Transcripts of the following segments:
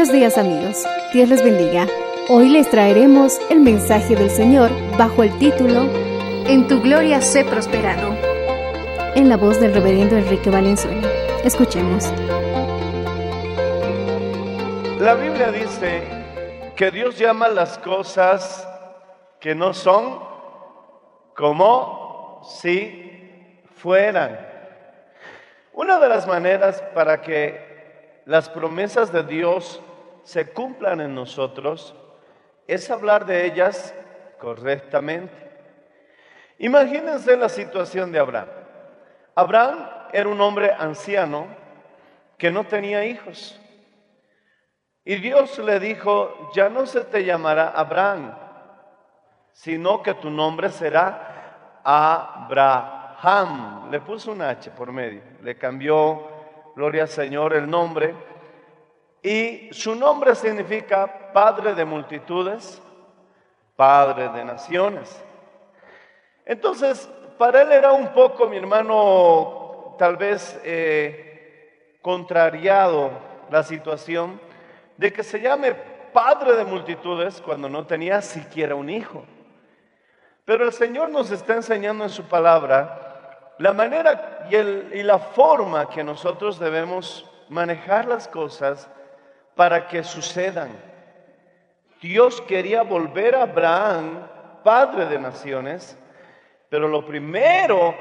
Buenos días amigos, Dios les bendiga. Hoy les traeremos el mensaje del Señor bajo el título En tu gloria sé prosperado. En la voz del reverendo Enrique Valenzuela. Escuchemos. La Biblia dice que Dios llama las cosas que no son como si fueran. Una de las maneras para que las promesas de Dios se cumplan en nosotros es hablar de ellas correctamente. Imagínense la situación de Abraham. Abraham era un hombre anciano que no tenía hijos. Y Dios le dijo, ya no se te llamará Abraham, sino que tu nombre será Abraham. Le puso un H por medio, le cambió, gloria al Señor, el nombre. Y su nombre significa Padre de multitudes, Padre de naciones. Entonces, para él era un poco, mi hermano, tal vez eh, contrariado la situación de que se llame padre de multitudes cuando no tenía siquiera un hijo. Pero el Señor nos está enseñando en su palabra la manera y, la forma que nosotros debemos manejar las cosas para que sucedan. Dios quería volver a Abraham, padre de naciones, pero lo primero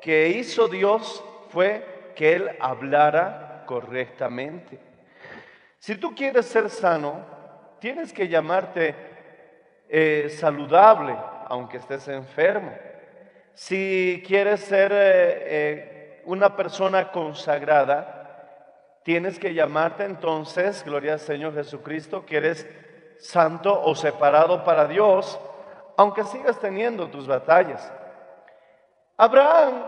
que hizo Dios fue que él hablara correctamente. Si tú quieres ser sano, tienes que llamarte eh, saludable, aunque estés enfermo. Si quieres ser eh, eh, una persona consagrada, tienes que llamarte entonces, gloria al Señor Jesucristo, que eres santo o separado para Dios, aunque sigas teniendo tus batallas. Abraham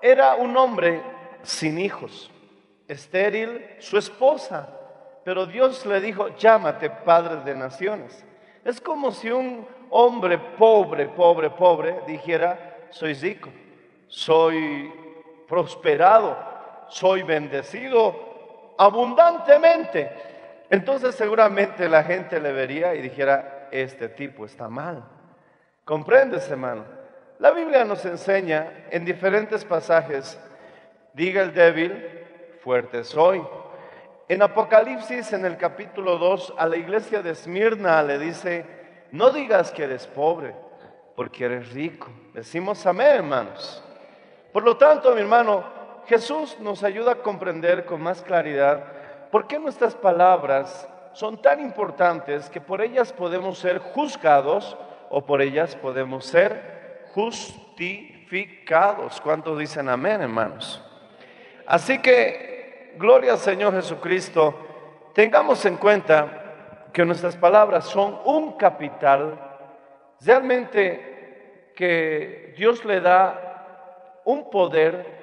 era un hombre sin hijos, estéril, su esposa, pero Dios le dijo, llámate padre de naciones. Es como si un hombre pobre, pobre, pobre dijera, soy rico, soy prosperado, soy bendecido abundantemente. Entonces seguramente la gente le vería y dijera, este tipo está mal. ¿Comprendes, hermano? La Biblia nos enseña en diferentes pasajes, diga el débil, fuerte soy. En Apocalipsis, en el capítulo 2, a la iglesia de Esmirna le dice, no digas que eres pobre, porque eres rico. Decimos amén, hermanos. Por lo tanto, mi hermano, Jesús nos ayuda a comprender con más claridad por qué nuestras palabras son tan importantes que por ellas podemos ser juzgados o por ellas podemos ser justificados. ¿Cuántos dicen amén, hermanos? Así que, gloria al Señor Jesucristo, tengamos en cuenta que nuestras palabras son un capital realmente que Dios le da un poder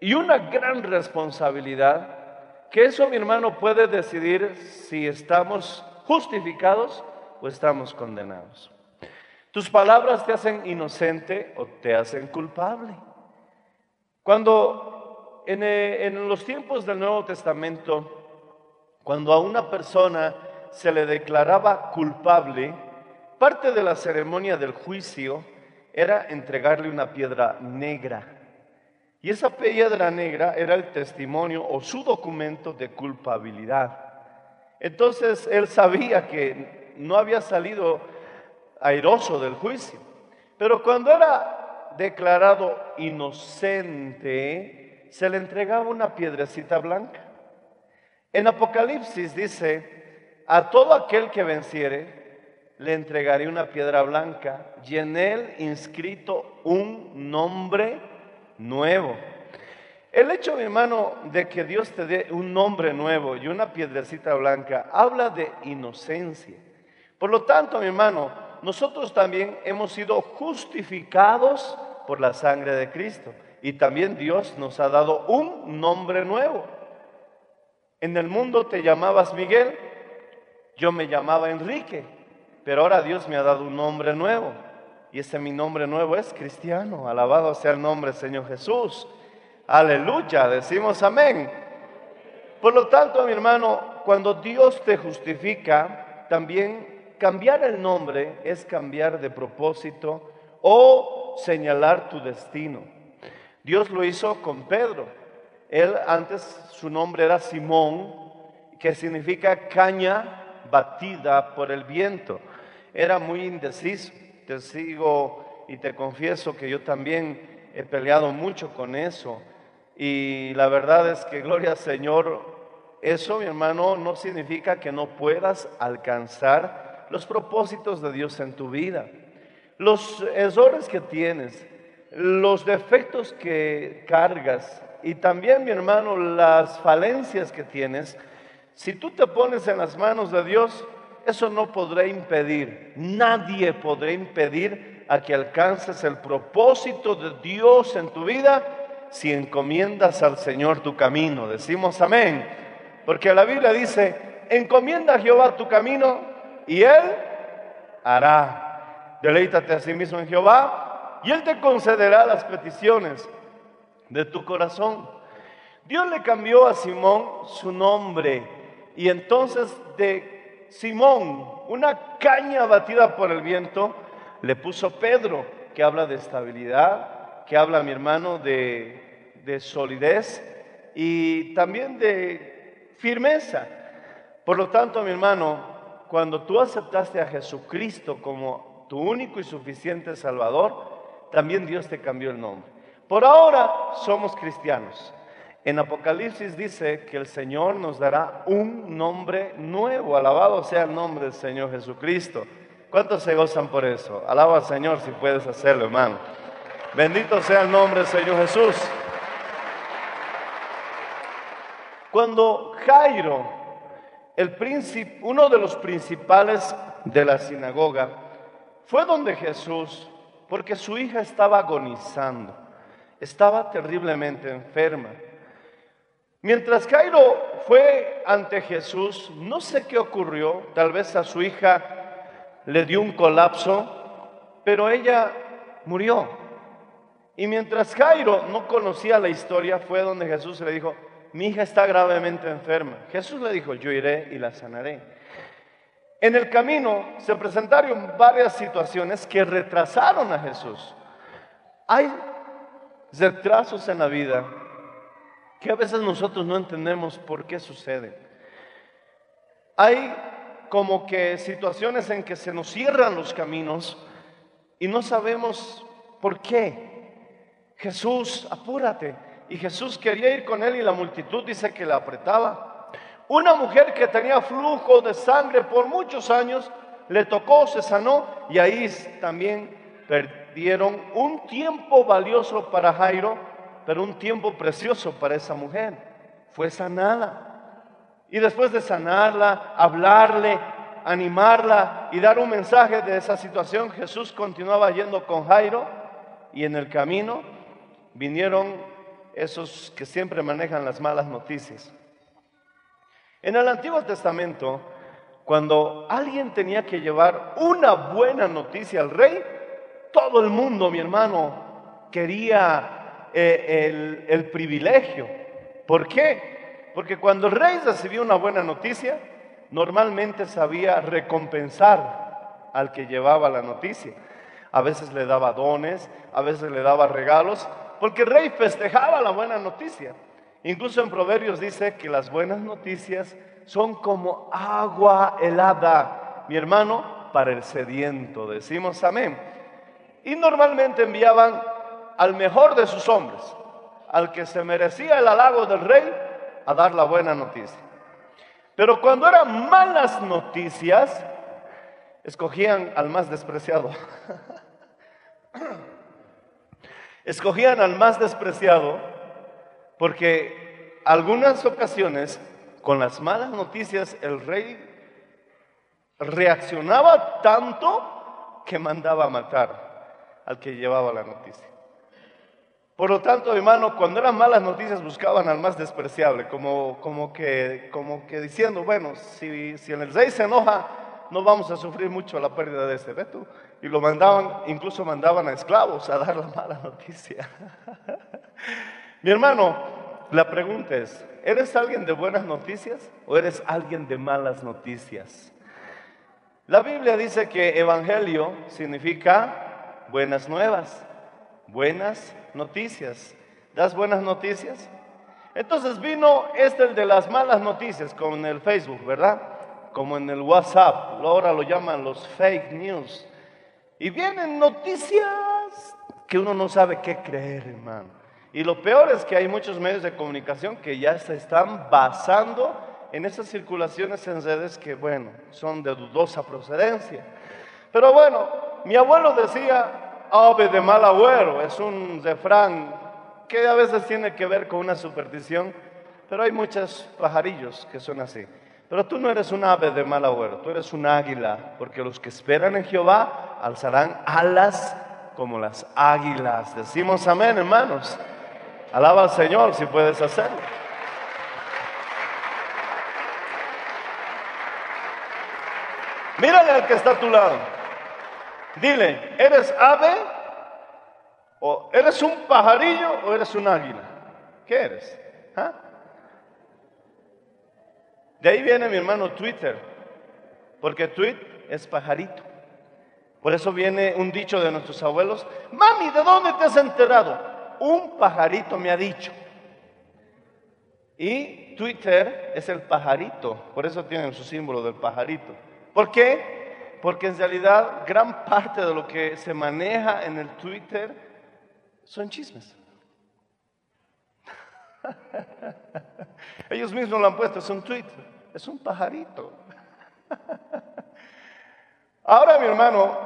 y una gran responsabilidad, que eso mi hermano puede decidir si estamos justificados o estamos condenados. Tus palabras te hacen inocente o te hacen culpable. Cuando en, eh, en los tiempos del Nuevo Testamento, cuando a una persona se le declaraba culpable, parte de la ceremonia del juicio era entregarle una piedra negra. Y esa piedra negra era el testimonio o su documento de culpabilidad. Entonces él sabía que no había salido airoso del juicio. Pero cuando era declarado inocente, se le entregaba una piedrecita blanca. En Apocalipsis dice, a todo aquel que venciere, le entregaré una piedra blanca y en él inscrito un nombre nuevo. El hecho, mi hermano, de que Dios te dé un nombre nuevo y una piedrecita blanca, habla de inocencia. Por lo tanto, mi hermano, nosotros también hemos sido justificados por la sangre de Cristo. Y también Dios nos ha dado un nombre nuevo. En el mundo te llamabas Miguel, yo me llamaba Enrique. Pero ahora Dios me ha dado un nombre nuevo. Y ese mi nombre nuevo es cristiano. Alabado sea el nombre Señor Jesús. Aleluya. Decimos amén. Por lo tanto, mi hermano, cuando Dios te justifica, también cambiar el nombre es cambiar de propósito o señalar tu destino. Dios lo hizo con Pedro. Él antes su nombre era Simón, que significa caña batida por el viento era muy indeciso. Te sigo y te confieso que yo también he peleado mucho con eso. Y la verdad es que, gloria al Señor, eso, mi hermano, no significa que no puedas alcanzar los propósitos de Dios en tu vida. Los errores que tienes, los defectos que cargas y también, mi hermano, las falencias que tienes, si tú te pones en las manos de Dios, eso no podrá impedir, nadie podrá impedir a que alcances el propósito de Dios en tu vida si encomiendas al Señor tu camino. Decimos amén. Porque la Biblia dice, encomienda a Jehová tu camino y Él hará. Deleítate a sí mismo en Jehová y Él te concederá las peticiones de tu corazón. Dios le cambió a Simón su nombre y entonces de Simón, una caña batida por el viento, le puso Pedro, que habla de estabilidad, que habla, mi hermano, de, de solidez y también de firmeza. Por lo tanto, mi hermano, cuando tú aceptaste a Jesucristo como tu único y suficiente Salvador, también Dios te cambió el nombre. Por ahora somos cristianos. En Apocalipsis dice que el Señor nos dará un nombre nuevo. Alabado sea el nombre del Señor Jesucristo. ¿Cuántos se gozan por eso? Alaba al Señor si puedes hacerlo, hermano. Bendito sea el nombre del Señor Jesús. Cuando Jairo, el príncipe, uno de los principales de la sinagoga, fue donde Jesús, porque su hija estaba agonizando, estaba terriblemente enferma. Mientras Cairo fue ante Jesús, no sé qué ocurrió, tal vez a su hija le dio un colapso, pero ella murió. Y mientras Jairo no conocía la historia, fue donde Jesús le dijo, mi hija está gravemente enferma. Jesús le dijo, yo iré y la sanaré. En el camino se presentaron varias situaciones que retrasaron a Jesús. Hay retrasos en la vida que a veces nosotros no entendemos por qué sucede. Hay como que situaciones en que se nos cierran los caminos y no sabemos por qué. Jesús, apúrate. Y Jesús quería ir con él y la multitud dice que la apretaba. Una mujer que tenía flujo de sangre por muchos años, le tocó, se sanó y ahí también perdieron un tiempo valioso para Jairo pero un tiempo precioso para esa mujer. Fue sanada. Y después de sanarla, hablarle, animarla y dar un mensaje de esa situación, Jesús continuaba yendo con Jairo y en el camino vinieron esos que siempre manejan las malas noticias. En el Antiguo Testamento, cuando alguien tenía que llevar una buena noticia al rey, todo el mundo, mi hermano, quería eh, el, el privilegio. ¿Por qué? Porque cuando el rey recibía una buena noticia, normalmente sabía recompensar al que llevaba la noticia. A veces le daba dones, a veces le daba regalos, porque el rey festejaba la buena noticia. Incluso en Proverbios dice que las buenas noticias son como agua helada, mi hermano, para el sediento. Decimos amén. Y normalmente enviaban al mejor de sus hombres, al que se merecía el halago del rey, a dar la buena noticia. Pero cuando eran malas noticias, escogían al más despreciado. escogían al más despreciado porque algunas ocasiones con las malas noticias el rey reaccionaba tanto que mandaba a matar al que llevaba la noticia. Por lo tanto, hermano, cuando eran malas noticias buscaban al más despreciable, como, como, que, como que diciendo, bueno, si, si el rey se enoja, no vamos a sufrir mucho la pérdida de este reto. Y lo mandaban, incluso mandaban a esclavos a dar la mala noticia. Mi hermano, la pregunta es, ¿eres alguien de buenas noticias o eres alguien de malas noticias? La Biblia dice que evangelio significa buenas nuevas, buenas noticias. ¿Das buenas noticias? Entonces vino este el de las malas noticias con el Facebook, ¿verdad? Como en el WhatsApp, ahora lo llaman los fake news. Y vienen noticias que uno no sabe qué creer, hermano. Y lo peor es que hay muchos medios de comunicación que ya se están basando en esas circulaciones en redes que, bueno, son de dudosa procedencia. Pero bueno, mi abuelo decía, ave de mal agüero, es un refrán que a veces tiene que ver con una superstición, pero hay muchos pajarillos que son así. Pero tú no eres un ave de mal agüero, tú eres un águila, porque los que esperan en Jehová alzarán alas como las águilas. Decimos amén, hermanos. Alaba al Señor si puedes hacerlo. Mírale al que está a tu lado. Dile, ¿eres ave? ¿O eres un pajarillo o eres un águila? ¿Qué eres? ¿Ah? De ahí viene mi hermano Twitter, porque tweet es pajarito. Por eso viene un dicho de nuestros abuelos, mami, ¿de dónde te has enterado? Un pajarito me ha dicho. Y Twitter es el pajarito, por eso tienen su símbolo del pajarito. ¿Por qué? Porque en realidad gran parte de lo que se maneja en el Twitter son chismes. Ellos mismos lo han puesto, es un tweet, es un pajarito. Ahora, mi hermano,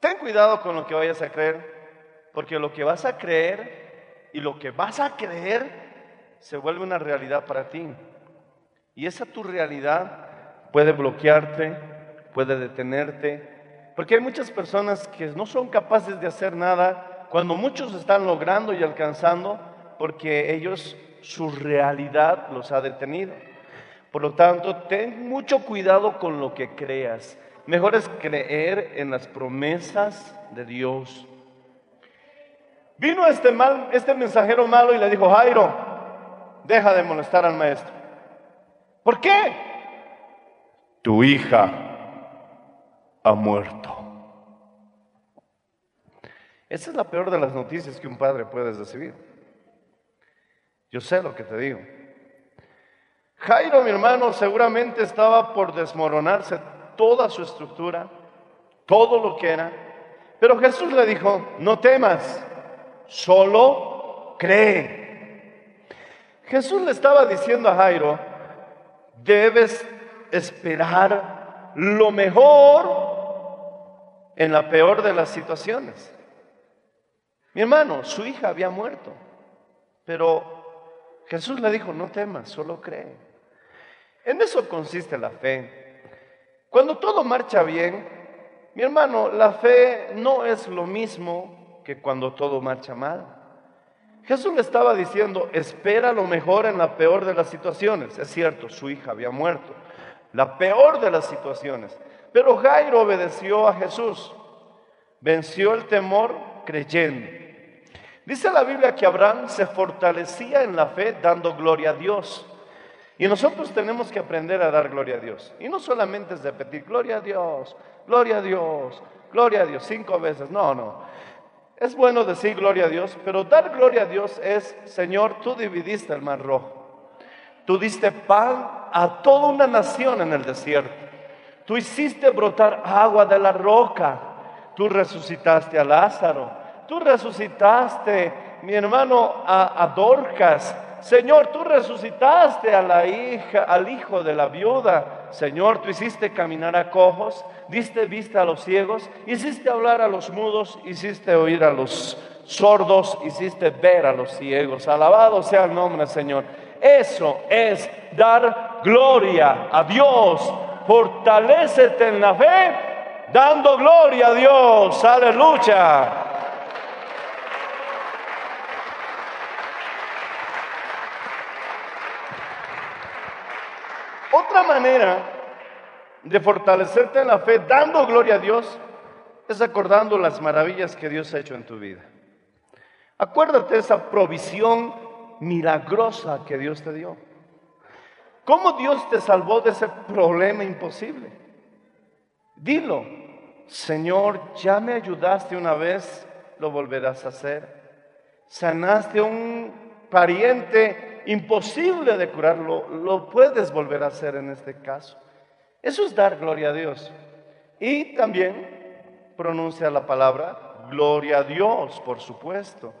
ten cuidado con lo que vayas a creer, porque lo que vas a creer y lo que vas a creer se vuelve una realidad para ti. Y esa tu realidad puede bloquearte, puede detenerte, porque hay muchas personas que no son capaces de hacer nada cuando muchos están logrando y alcanzando porque ellos, su realidad los ha detenido. Por lo tanto, ten mucho cuidado con lo que creas. Mejor es creer en las promesas de Dios. Vino este, mal, este mensajero malo y le dijo, Jairo, deja de molestar al maestro. ¿Por qué? Tu hija ha muerto. Esa es la peor de las noticias que un padre puede recibir. Yo sé lo que te digo. Jairo, mi hermano, seguramente estaba por desmoronarse toda su estructura, todo lo que era. Pero Jesús le dijo, no temas, solo cree. Jesús le estaba diciendo a Jairo, debes esperar lo mejor en la peor de las situaciones. Mi hermano, su hija había muerto, pero Jesús le dijo, no temas, solo cree. En eso consiste la fe. Cuando todo marcha bien, mi hermano, la fe no es lo mismo que cuando todo marcha mal. Jesús le estaba diciendo, espera lo mejor en la peor de las situaciones. Es cierto, su hija había muerto, la peor de las situaciones. Pero Jairo obedeció a Jesús, venció el temor creyendo. Dice la Biblia que Abraham se fortalecía en la fe dando gloria a Dios. Y nosotros tenemos que aprender a dar gloria a Dios. Y no solamente es repetir, gloria a Dios, gloria a Dios, gloria a Dios, cinco veces. No, no. Es bueno decir gloria a Dios, pero dar gloria a Dios es, Señor, tú dividiste el mar rojo. Tú diste pan a toda una nación en el desierto. Tú hiciste brotar agua de la roca. Tú resucitaste a Lázaro. Tú resucitaste, mi hermano, a, a Dorcas. Señor, tú resucitaste a la hija, al hijo de la viuda. Señor, tú hiciste caminar a cojos, diste vista a los ciegos, hiciste hablar a los mudos, hiciste oír a los sordos, hiciste ver a los ciegos. Alabado sea el nombre, Señor. Eso es dar gloria a Dios. Fortalécete en la fe, dando gloria a Dios. Aleluya. Otra manera de fortalecerte en la fe, dando gloria a Dios, es acordando las maravillas que Dios ha hecho en tu vida. Acuérdate de esa provisión milagrosa que Dios te dio. ¿Cómo Dios te salvó de ese problema imposible? Dilo, Señor, ya me ayudaste una vez, lo volverás a hacer. Sanaste a un pariente imposible de curarlo, lo puedes volver a hacer en este caso. Eso es dar gloria a Dios. Y también pronuncia la palabra gloria a Dios, por supuesto.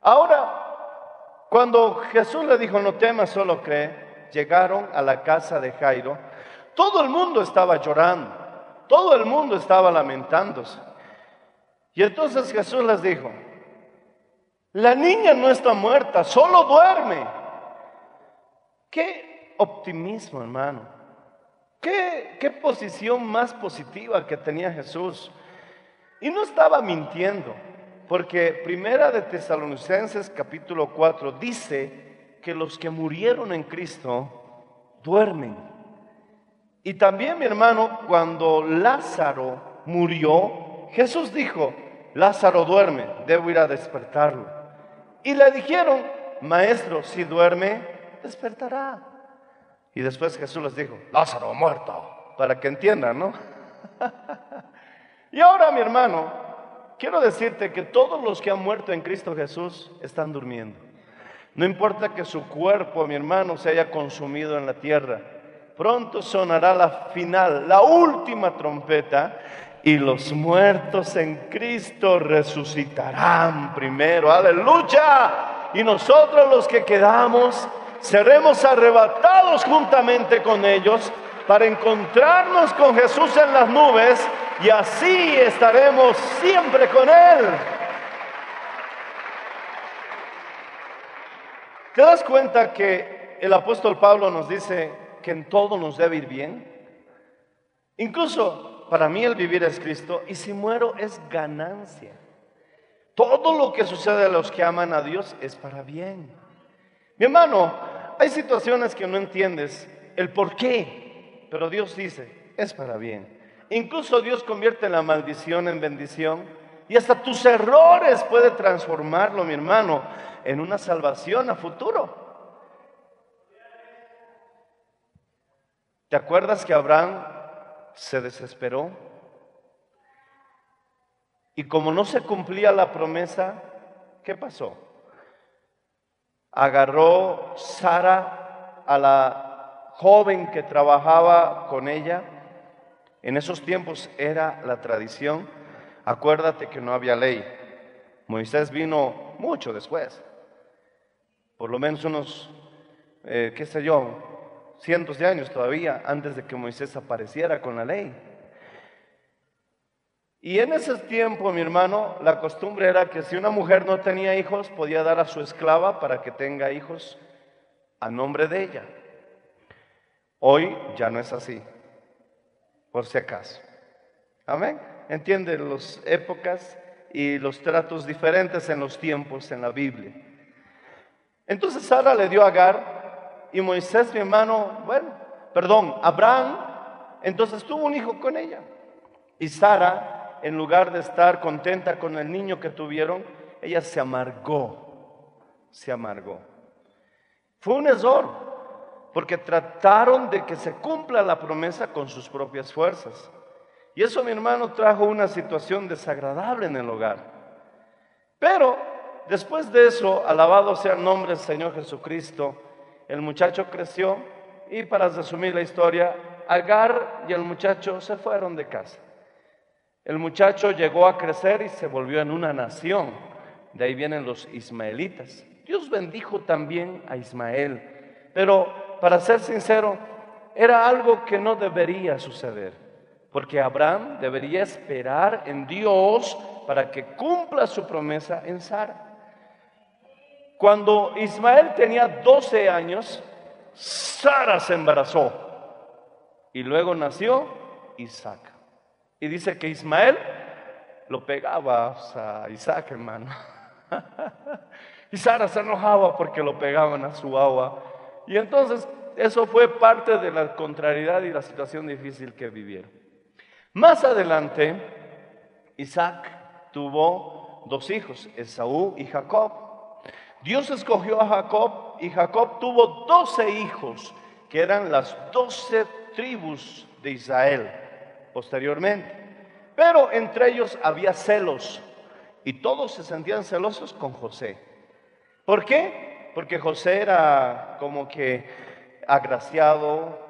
Ahora, cuando Jesús le dijo, no temas, solo cree, llegaron a la casa de Jairo, todo el mundo estaba llorando, todo el mundo estaba lamentándose. Y entonces Jesús les dijo, la niña no está muerta, solo duerme. Qué optimismo, hermano. Qué, qué posición más positiva que tenía Jesús. Y no estaba mintiendo, porque Primera de Tesalonicenses capítulo 4 dice que los que murieron en Cristo duermen. Y también, mi hermano, cuando Lázaro murió, Jesús dijo, Lázaro duerme, debo ir a despertarlo. Y le dijeron, maestro, si duerme, despertará. Y después Jesús les dijo, Lázaro muerto, para que entiendan, ¿no? y ahora, mi hermano, quiero decirte que todos los que han muerto en Cristo Jesús están durmiendo. No importa que su cuerpo, mi hermano, se haya consumido en la tierra. Pronto sonará la final, la última trompeta, y los muertos en Cristo resucitarán primero. Aleluya. Y nosotros los que quedamos seremos arrebatados juntamente con ellos para encontrarnos con Jesús en las nubes y así estaremos siempre con Él. ¿Te das cuenta que el apóstol Pablo nos dice que en todo nos debe ir bien? Incluso para mí el vivir es Cristo y si muero es ganancia. Todo lo que sucede a los que aman a Dios es para bien. Mi hermano, hay situaciones que no entiendes el por qué, pero Dios dice, es para bien. Incluso Dios convierte la maldición en bendición y hasta tus errores puede transformarlo, mi hermano, en una salvación a futuro. ¿Te acuerdas que Abraham se desesperó. Y como no se cumplía la promesa, ¿qué pasó? Agarró Sara a la joven que trabajaba con ella. En esos tiempos era la tradición. Acuérdate que no había ley. Moisés vino mucho después. Por lo menos unos, eh, qué sé yo, cientos de años todavía antes de que Moisés apareciera con la ley. Y en ese tiempo, mi hermano, la costumbre era que si una mujer no tenía hijos, podía dar a su esclava para que tenga hijos a nombre de ella. Hoy ya no es así, por si acaso. Amén. Entiende las épocas y los tratos diferentes en los tiempos en la Biblia. Entonces Sara le dio a Agar y Moisés, mi hermano, bueno, perdón, Abraham, entonces tuvo un hijo con ella. Y Sara, en lugar de estar contenta con el niño que tuvieron, ella se amargó, se amargó. Fue un error, porque trataron de que se cumpla la promesa con sus propias fuerzas. Y eso, mi hermano, trajo una situación desagradable en el hogar. Pero después de eso, alabado sea el nombre del Señor Jesucristo, el muchacho creció y para resumir la historia, Agar y el muchacho se fueron de casa. El muchacho llegó a crecer y se volvió en una nación. De ahí vienen los ismaelitas. Dios bendijo también a Ismael. Pero para ser sincero, era algo que no debería suceder. Porque Abraham debería esperar en Dios para que cumpla su promesa en Sara. Cuando Ismael tenía 12 años, Sara se embarazó y luego nació Isaac. Y dice que Ismael lo pegaba a Isaac, hermano. y Sara se enojaba porque lo pegaban a su agua. Y entonces eso fue parte de la contrariedad y la situación difícil que vivieron. Más adelante, Isaac tuvo dos hijos, Esaú y Jacob. Dios escogió a Jacob y Jacob tuvo doce hijos, que eran las doce tribus de Israel posteriormente. Pero entre ellos había celos y todos se sentían celosos con José. ¿Por qué? Porque José era como que agraciado,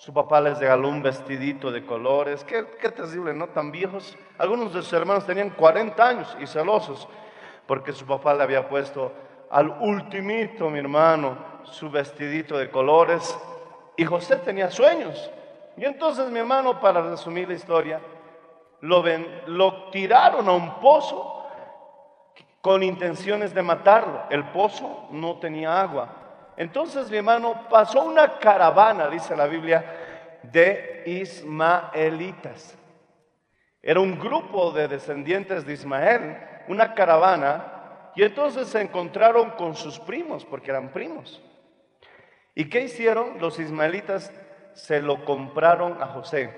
su papá les regaló un vestidito de colores, qué, qué terrible, ¿no? Tan viejos. Algunos de sus hermanos tenían 40 años y celosos porque su papá le había puesto al ultimito, mi hermano, su vestidito de colores. Y José tenía sueños. Y entonces, mi hermano, para resumir la historia, lo, ven, lo tiraron a un pozo con intenciones de matarlo. El pozo no tenía agua. Entonces, mi hermano, pasó una caravana, dice la Biblia, de ismaelitas. Era un grupo de descendientes de Ismael, una caravana y entonces se encontraron con sus primos, porque eran primos. ¿Y qué hicieron? Los ismaelitas se lo compraron a José.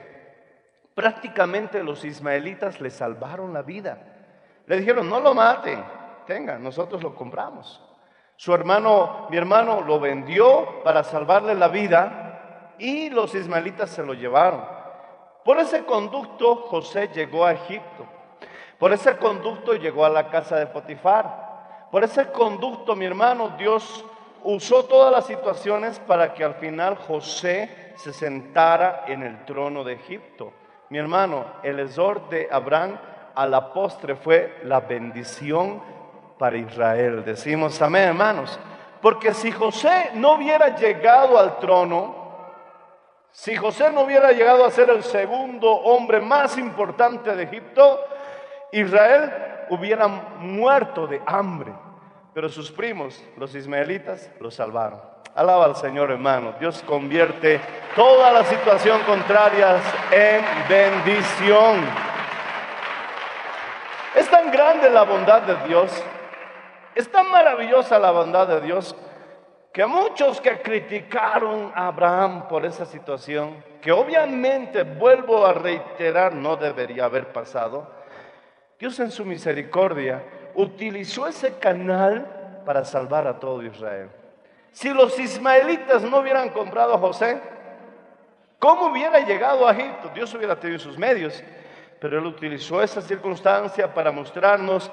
Prácticamente los ismaelitas le salvaron la vida. Le dijeron, no lo maten, tenga, nosotros lo compramos. Su hermano, mi hermano, lo vendió para salvarle la vida y los ismaelitas se lo llevaron. Por ese conducto José llegó a Egipto. Por ese conducto llegó a la casa de Potifar. Por ese conducto, mi hermano, Dios usó todas las situaciones para que al final José se sentara en el trono de Egipto. Mi hermano, el exhor de Abraham a la postre fue la bendición para Israel. Decimos amén, hermanos. Porque si José no hubiera llegado al trono, si José no hubiera llegado a ser el segundo hombre más importante de Egipto, Israel hubiera muerto de hambre, pero sus primos, los ismaelitas, lo salvaron. Alaba al Señor, hermano. Dios convierte toda la situación contraria en bendición. Es tan grande la bondad de Dios, es tan maravillosa la bondad de Dios, que muchos que criticaron a Abraham por esa situación, que obviamente, vuelvo a reiterar, no debería haber pasado, Dios en su misericordia utilizó ese canal para salvar a todo Israel. Si los ismaelitas no hubieran comprado a José, ¿cómo hubiera llegado a Egipto? Dios hubiera tenido sus medios, pero él utilizó esa circunstancia para mostrarnos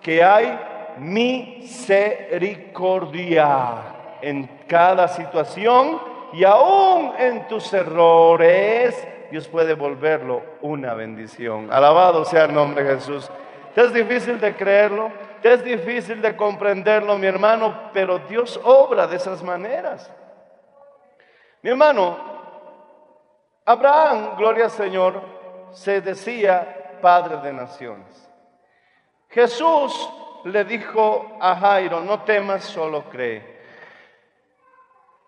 que hay misericordia en cada situación y aún en tus errores Dios puede volverlo una bendición. Alabado sea el nombre de Jesús. Es difícil de creerlo, es difícil de comprenderlo, mi hermano, pero Dios obra de esas maneras. Mi hermano, Abraham, gloria al Señor, se decía Padre de Naciones. Jesús le dijo a Jairo, no temas, solo cree.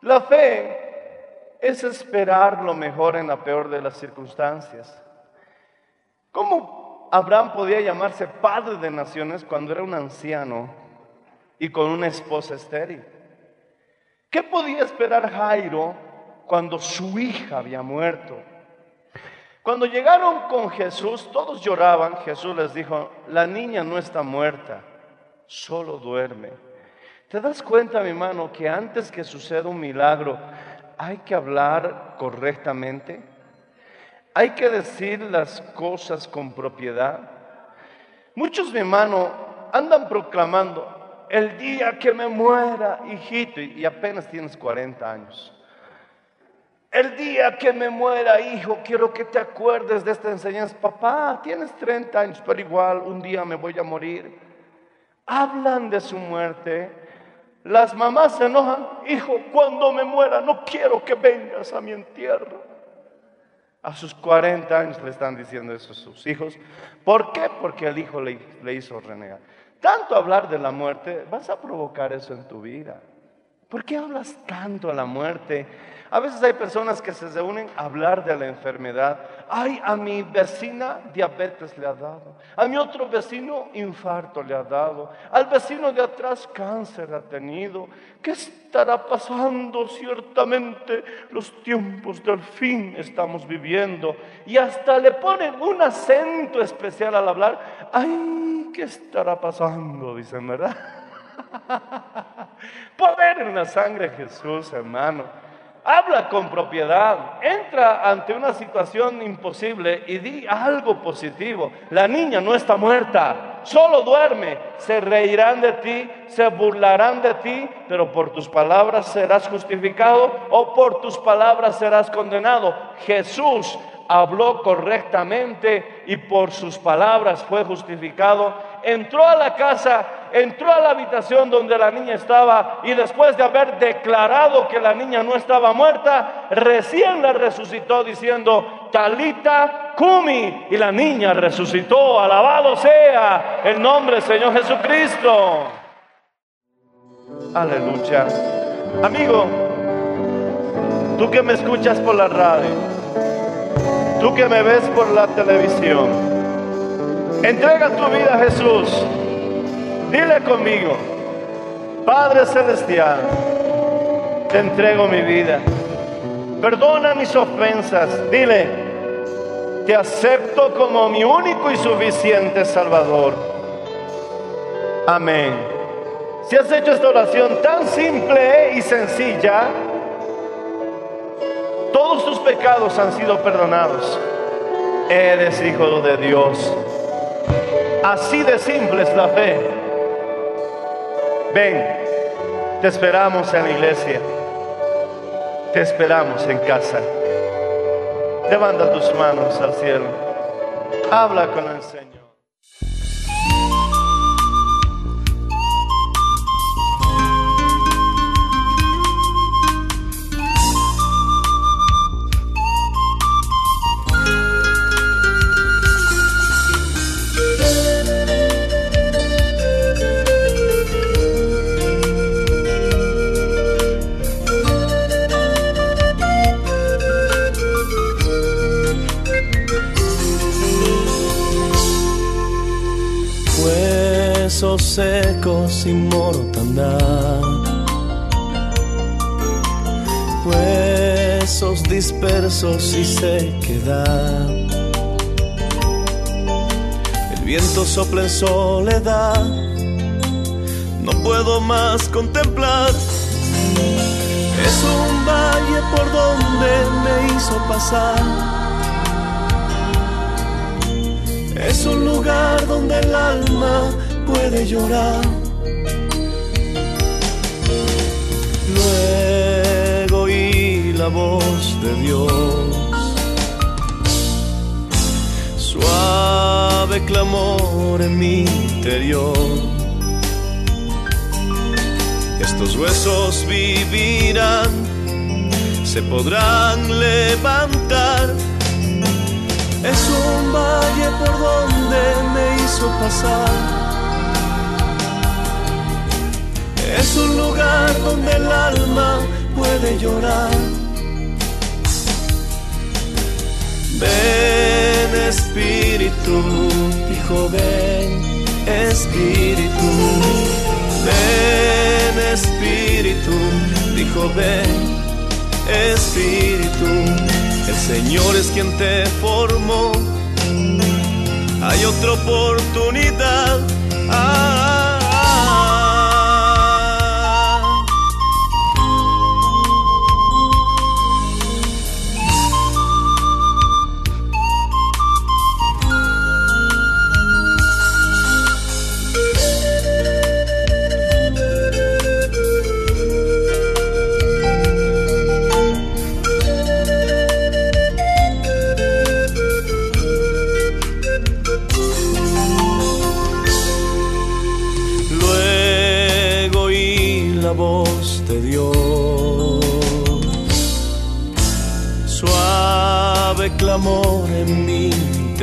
La fe es esperar lo mejor en la peor de las circunstancias. ¿Cómo Abraham podía llamarse padre de naciones cuando era un anciano y con una esposa estéril? ¿Qué podía esperar Jairo cuando su hija había muerto. Cuando llegaron con Jesús, todos lloraban. Jesús les dijo, la niña no está muerta, solo duerme. ¿Te das cuenta, mi hermano, que antes que suceda un milagro hay que hablar correctamente? Hay que decir las cosas con propiedad. Muchos, mi hermano, andan proclamando, el día que me muera, hijito, y apenas tienes 40 años. El día que me muera, hijo, quiero que te acuerdes de esta enseñanza. Papá, tienes 30 años, pero igual un día me voy a morir. Hablan de su muerte. Las mamás se enojan. Hijo, cuando me muera, no quiero que vengas a mi entierro. A sus 40 años le están diciendo eso a sus hijos. ¿Por qué? Porque el hijo le, le hizo renegar. Tanto hablar de la muerte, vas a provocar eso en tu vida. ¿Por qué hablas tanto a la muerte? A veces hay personas que se reúnen a hablar de la enfermedad. Ay, a mi vecina diabetes le ha dado. A mi otro vecino infarto le ha dado. Al vecino de atrás cáncer ha tenido. ¿Qué estará pasando? Ciertamente los tiempos del fin estamos viviendo. Y hasta le ponen un acento especial al hablar. Ay, ¿qué estará pasando? Dicen, ¿verdad? Poder en la sangre de Jesús, hermano. Habla con propiedad. Entra ante una situación imposible y di algo positivo. La niña no está muerta, solo duerme. Se reirán de ti, se burlarán de ti, pero por tus palabras serás justificado o por tus palabras serás condenado. Jesús habló correctamente y por sus palabras fue justificado. Entró a la casa, entró a la habitación donde la niña estaba y después de haber declarado que la niña no estaba muerta, recién la resucitó diciendo, Talita Kumi, y la niña resucitó. Alabado sea el nombre del Señor Jesucristo. Aleluya. Amigo, tú que me escuchas por la radio, tú que me ves por la televisión, entrega tu vida a Jesús. Dile conmigo, Padre Celestial, te entrego mi vida. Perdona mis ofensas. Dile, te acepto como mi único y suficiente Salvador. Amén. Si has hecho esta oración tan simple y sencilla, todos tus pecados han sido perdonados. Eres hijo de Dios. Así de simple es la fe. Ven, te esperamos en la iglesia. Te esperamos en casa. Levanta tus manos al cielo. Habla con el Señor. Huesos secos sin mortandad. Huesos dispersos y sequedad. El viento sopla en soledad. No puedo más contemplar. Es un valle por donde me hizo pasar. Es un lugar donde el alma puede llorar. Luego oí la voz de Dios, suave clamor en mi interior. Estos huesos vivirán, se podrán levantar. Es un valle por donde me hizo pasar. Es un lugar donde el alma puede llorar. Ven Espíritu, dijo ven Espíritu. Ven Espíritu, dijo ven. espíritu. El Señor es quien te formó. Hay otra oportunidad.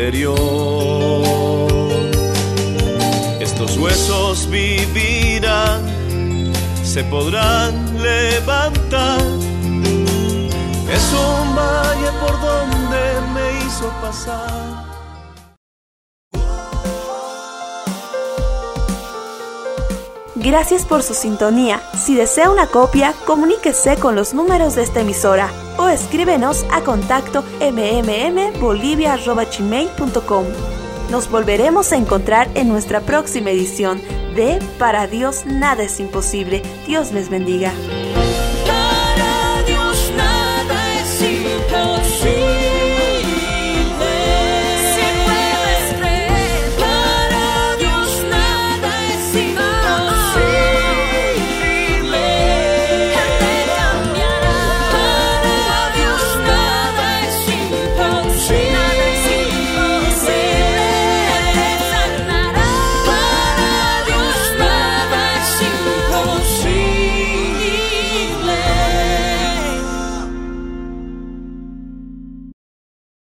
Interior. Estos huesos vivirán, se podrán levantar. Es un valle por donde me hizo pasar. Gracias por su sintonía. Si desea una copia, comuníquese con los números de esta emisora o escríbenos a contacto mmmbolivia.gmail.com. Nos volveremos a encontrar en nuestra próxima edición de Para Dios nada es imposible. Dios les bendiga.